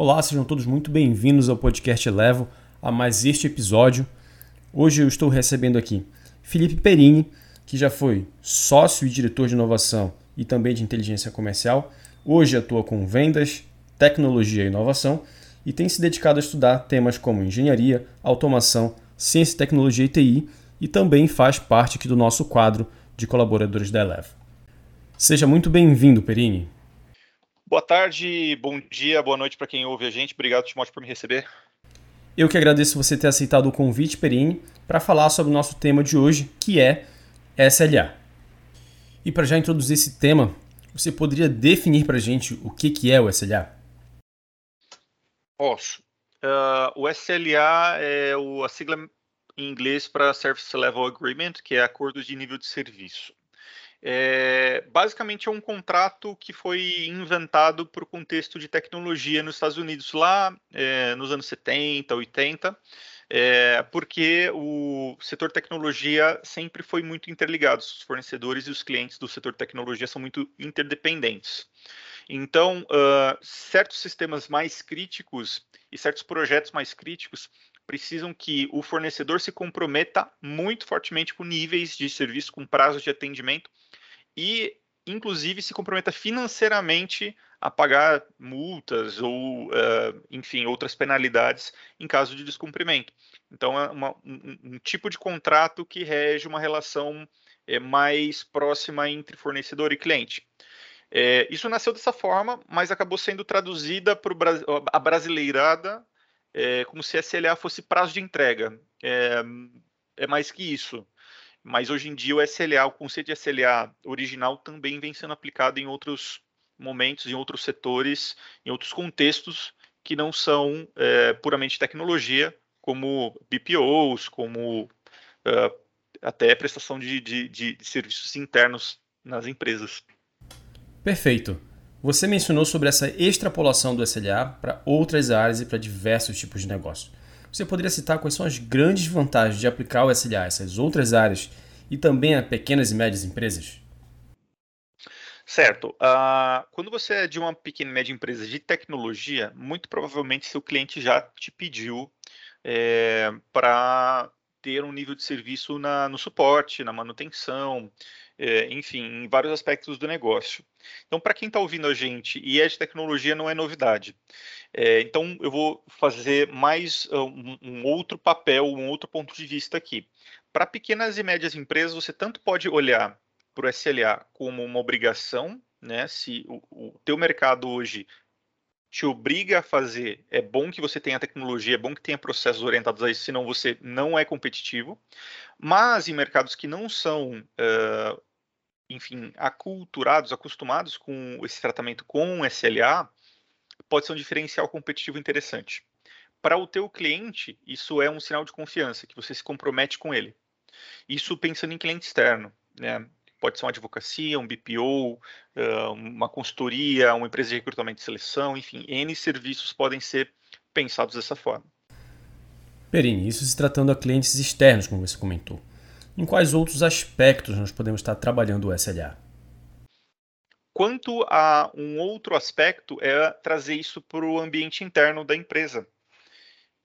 Olá, sejam todos muito bem-vindos ao podcast Elevo, a mais este episódio. Hoje eu estou recebendo aqui Felipe Perini, que já foi sócio e diretor de inovação e também de inteligência comercial. Hoje atua com vendas, tecnologia e inovação e tem se dedicado a estudar temas como engenharia, automação, ciência, tecnologia e TI e também faz parte aqui do nosso quadro de colaboradores da Elevo. Seja muito bem-vindo, Perini. Boa tarde, bom dia, boa noite para quem ouve a gente. Obrigado, Timóteo, por me receber. Eu que agradeço você ter aceitado o convite, Perini, para falar sobre o nosso tema de hoje, que é SLA. E para já introduzir esse tema, você poderia definir para a gente o que, que é o SLA? Posso. Uh, o SLA é o, a sigla em inglês para Service Level Agreement, que é acordo de nível de serviço. É, basicamente é um contrato que foi inventado para o contexto de tecnologia nos Estados Unidos lá é, nos anos 70, 80, é, porque o setor tecnologia sempre foi muito interligado, os fornecedores e os clientes do setor tecnologia são muito interdependentes. Então, uh, certos sistemas mais críticos e certos projetos mais críticos precisam que o fornecedor se comprometa muito fortemente com níveis de serviço, com prazos de atendimento e, inclusive, se comprometa financeiramente a pagar multas ou, uh, enfim, outras penalidades em caso de descumprimento. Então, é uma, um, um, tipo de contrato que rege uma relação é, mais próxima entre fornecedor e cliente. É, isso nasceu dessa forma, mas acabou sendo traduzida para a brasileirada é, como se SLA fosse prazo de entrega. É, é mais que isso. Mas hoje em dia o SLA, o conceito de SLA original também vem sendo aplicado em outros momentos, em outros setores, em outros contextos que não são é, puramente tecnologia, como BPOs, como uh, até prestação de, de, de, serviços internos nas empresas. Perfeito. Você mencionou sobre essa extrapolação do SLA para outras áreas e para diversos tipos de negócio. Você poderia citar quais são as grandes vantagens de aplicar o SLA a essas outras áreas e também a pequenas e médias empresas? Certo. Uh, quando você é de uma pequena e média empresa de tecnologia, muito provavelmente seu cliente já te pediu é, para ter um nível de serviço na, no suporte, na manutenção, é, enfim, em vários aspectos do negócio. Então, para quem está ouvindo a gente e é de tecnologia, não é novidade. É, então, eu vou fazer mais ah, um, um, outro papel, um outro ponto de vista aqui. Para pequenas e médias empresas, você tanto pode olhar para o SLA como uma obrigação, né? Se o, o teu mercado hoje te obriga a fazer, é bom que você tenha tecnologia, é bom que tenha processos orientados a isso, senão você não é competitivo. Mas em mercados que não são, uh, enfim, aculturados, acostumados com esse tratamento com SLA, pode ser um diferencial competitivo interessante. Para o teu cliente, isso é um sinal de confiança, que você se compromete com ele. Isso pensando em cliente externo, né? Pode ser uma advocacia, um BPO, uma consultoria, uma empresa de recrutamento e seleção, enfim, N serviços podem ser pensados dessa forma. Perini, isso se tratando a clientes externos, como você comentou. Em quais outros aspectos nós podemos estar trabalhando o SLA? Quanto a um outro aspecto é trazer isso para o ambiente interno da empresa,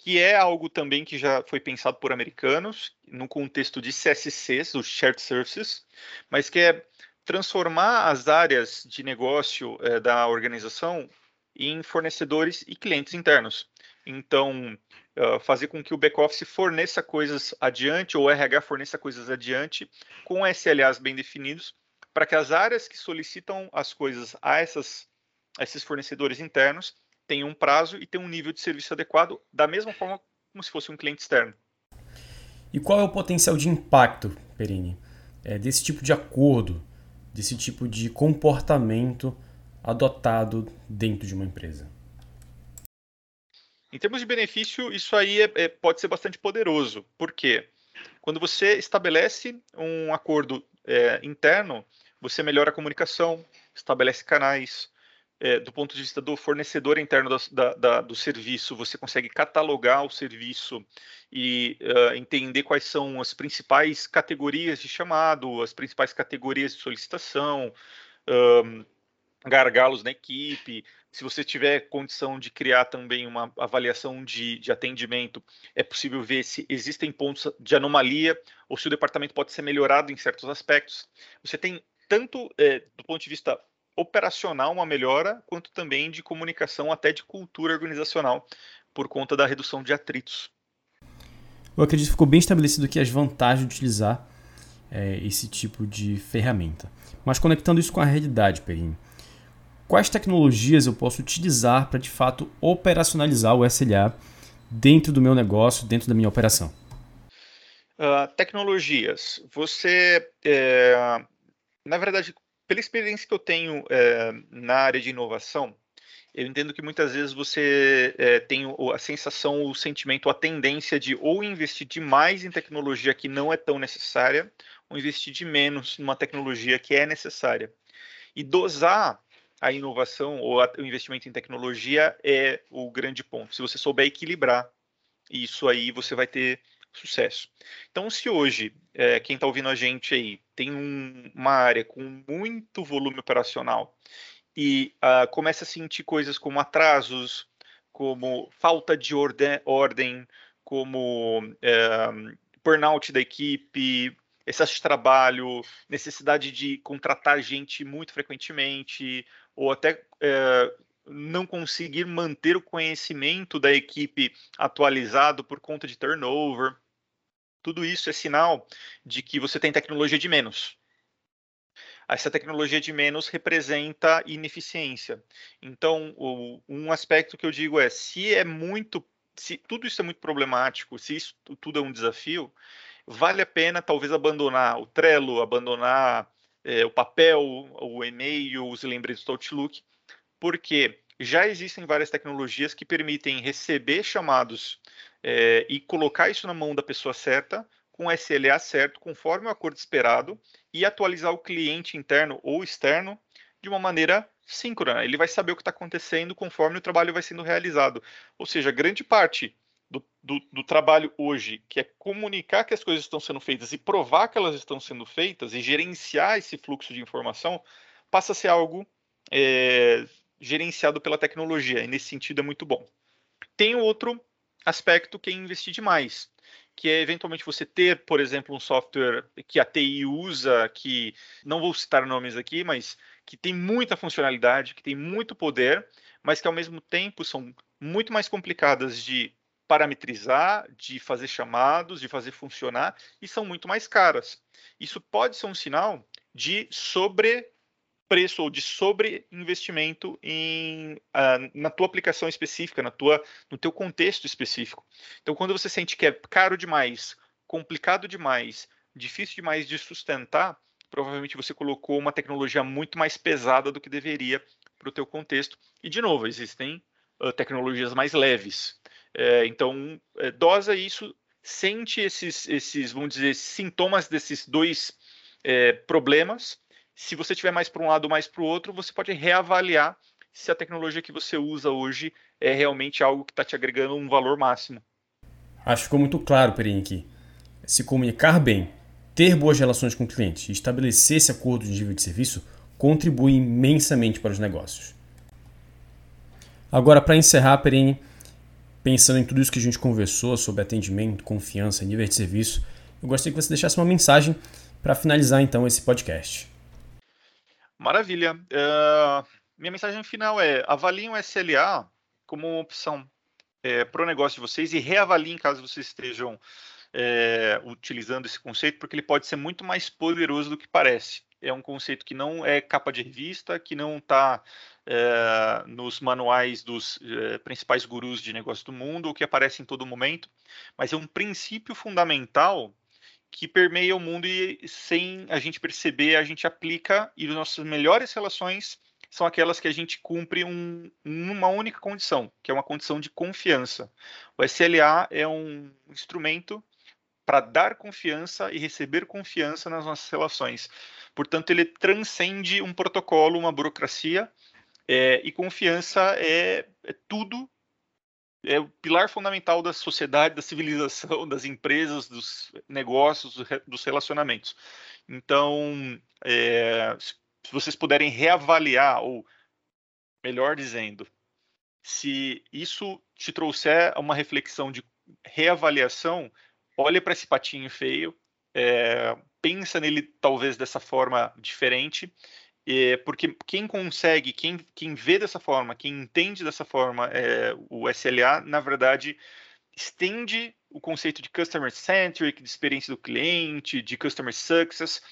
que é algo também que já foi pensado por americanos no contexto de CSCs, os Shared Services, mas que é transformar as áreas de negócio é, da organização em fornecedores e clientes internos. Então, uh, fazer com que o back-office forneça coisas adiante, ou o RH forneça coisas adiante, com SLAs bem definidos, para que as áreas que solicitam as coisas a, essas, a esses fornecedores internos tem um prazo e tem um nível de serviço adequado, da mesma forma como se fosse um cliente externo. E qual é o potencial de impacto, Perini, é, desse tipo de acordo, desse tipo de comportamento adotado dentro de uma empresa? Em termos de benefício, isso aí é, é, pode ser bastante poderoso. Por quê? Quando você estabelece um acordo é, interno, você melhora a comunicação, estabelece canais, é, do ponto de vista do fornecedor interno da, da, do serviço, você consegue catalogar o serviço e uh, entender quais são as principais categorias de chamado, as principais categorias de solicitação, um, gargalos na equipe, se você tiver condição de criar também uma avaliação de, de atendimento, é possível ver se existem pontos de anomalia ou se o departamento pode ser melhorado em certos aspectos. Você tem tanto é, do ponto de vista operacional uma melhora, quanto também de comunicação, até de cultura organizacional, por conta da redução de atritos. Eu acredito que ficou bem estabelecido aqui as vantagens de utilizar é, esse tipo de ferramenta. Mas conectando isso com a realidade, Perini, quais tecnologias eu posso utilizar para de fato operacionalizar o SLA dentro do meu negócio, dentro da minha operação? Uh, tecnologias. Você, é, na verdade, pela experiência que eu tenho é, na área de inovação, eu entendo que muitas vezes você é, tem a sensação, o sentimento, a tendência de ou investir demais em tecnologia que não é tão necessária, ou investir de menos numa tecnologia que é necessária. E dosar a inovação ou a, o investimento em tecnologia é o grande ponto. Se você souber equilibrar isso aí, você vai ter sucesso. Então, se hoje é, quem está ouvindo a gente aí tem um, uma área com muito volume operacional e uh, começa a sentir coisas como atrasos, como falta de ordem, como uh, burnout da equipe, excesso de trabalho, necessidade de contratar gente muito frequentemente, ou até uh, não conseguir manter o conhecimento da equipe atualizado por conta de turnover. Tudo isso é sinal de que você tem tecnologia de menos essa tecnologia de menos representa ineficiência. Então, o, um aspecto que eu digo é, se é muito, se tudo isso é muito problemático, se isso tudo é um desafio, vale a pena talvez abandonar o Trello, abandonar é, o papel, o e-mail, os lembretes do Outlook, porque já existem várias tecnologias que permitem receber chamados é, e colocar isso na mão da pessoa certa com o SLA certo, conforme o acordo esperado, e atualizar o cliente interno ou externo de uma maneira síncrona. Ele vai saber o que está acontecendo conforme o trabalho vai sendo realizado. Ou seja, grande parte do, do, do, trabalho hoje, que é comunicar que as coisas estão sendo feitas e provar que elas estão sendo feitas e gerenciar esse fluxo de informação, passa a ser algo é, gerenciado pela tecnologia. E nesse sentido é muito bom. Tem outro aspecto que é investir demais que é eventualmente você ter, por exemplo, um software que a TI usa, que não vou citar nomes aqui, mas que tem muita funcionalidade, que tem muito poder, mas que ao mesmo tempo são muito mais complicadas de parametrizar, de fazer chamados, de fazer funcionar e são muito mais caras. Isso pode ser um sinal de sobre preço ou de sobreinvestimento em, uh, na tua aplicação específica, na tua, no teu contexto específico. Então, quando você sente que é caro demais, complicado demais, difícil demais de sustentar, provavelmente você colocou uma tecnologia muito mais pesada do que deveria para o teu contexto. E, de novo, existem uh, tecnologias mais leves. É, então, é, dosa isso, sente esses, esses, vamos dizer, sintomas desses dois é, problemas se você tiver mais para um lado ou mais para o outro, você pode reavaliar se a tecnologia que você usa hoje é realmente algo que está te agregando um valor máximo. Acho que ficou muito claro, Perini, se comunicar bem, ter boas relações com o cliente e estabelecer esse acordo de nível de serviço contribui imensamente para os negócios. Agora, para encerrar, Perini, pensando em tudo isso que a gente conversou sobre atendimento, confiança, nível de serviço, eu gostaria que você deixasse uma mensagem para finalizar então esse podcast. Maravilha. Uh, minha mensagem final é: avaliem o SLA como uma opção é, para o negócio de vocês e reavaliem caso vocês estejam é, utilizando esse conceito, porque ele pode ser muito mais poderoso do que parece. É um conceito que não é capa de revista, que não está é, nos manuais dos é, principais gurus de negócio do mundo, ou que aparece em todo momento, mas é um princípio fundamental que permeia o mundo e sem a gente perceber, a gente aplica e as nossas melhores relações são aquelas que a gente cumpre um, uma única condição, que é uma condição de confiança. O SLA é um instrumento para dar confiança e receber confiança nas nossas relações. Portanto, ele transcende um protocolo, uma burocracia, é, e confiança é, é tudo é o pilar fundamental da sociedade, da civilização, das empresas, dos negócios, dos relacionamentos. Então, é, se vocês puderem reavaliar ou melhor dizendo, se isso te trouxer uma reflexão de reavaliação, olha para esse patinho feio, é, pensa nele talvez dessa forma diferente, é, porque quem consegue, quem, quem vê dessa forma, quem entende dessa forma é, o SLA, na verdade, estende o conceito de customer centric, de experiência do cliente, de customer success,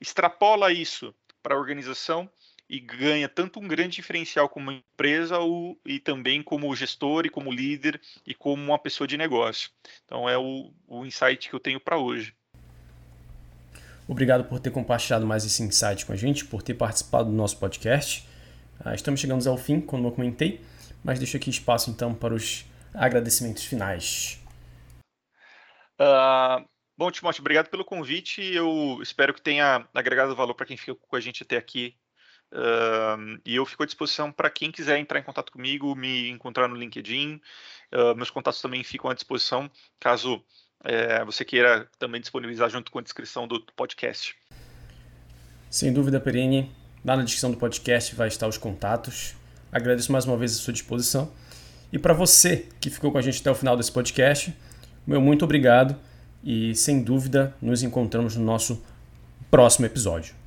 extrapola isso para a organização e ganha tanto um grande diferencial como empresa ou, e também como gestor e como líder e como uma pessoa de negócio. Então é o, o insight que eu tenho para hoje. Obrigado por ter compartilhado mais esse insight com a gente, por ter participado do nosso podcast. Ah, estamos chegando ao fim, como eu comentei, mas deixo aqui espaço então para os agradecimentos finais. Uh, bom, Timóteo, obrigado pelo convite. Eu espero que tenha agregado valor para quem ficou com a gente até aqui. Uh, e eu fico à disposição para quem quiser entrar em contato comigo, me encontrar no LinkedIn. Uh, meus contatos também ficam à disposição, caso é, você queira também disponibilizar junto com a descrição do podcast. Sem dúvida, Perini. Lá na descrição do podcast vai estar os contatos. Agradeço mais uma vez a sua disposição. E para você que ficou com a gente até o final desse podcast, meu muito obrigado e sem dúvida nos encontramos no nosso próximo episódio.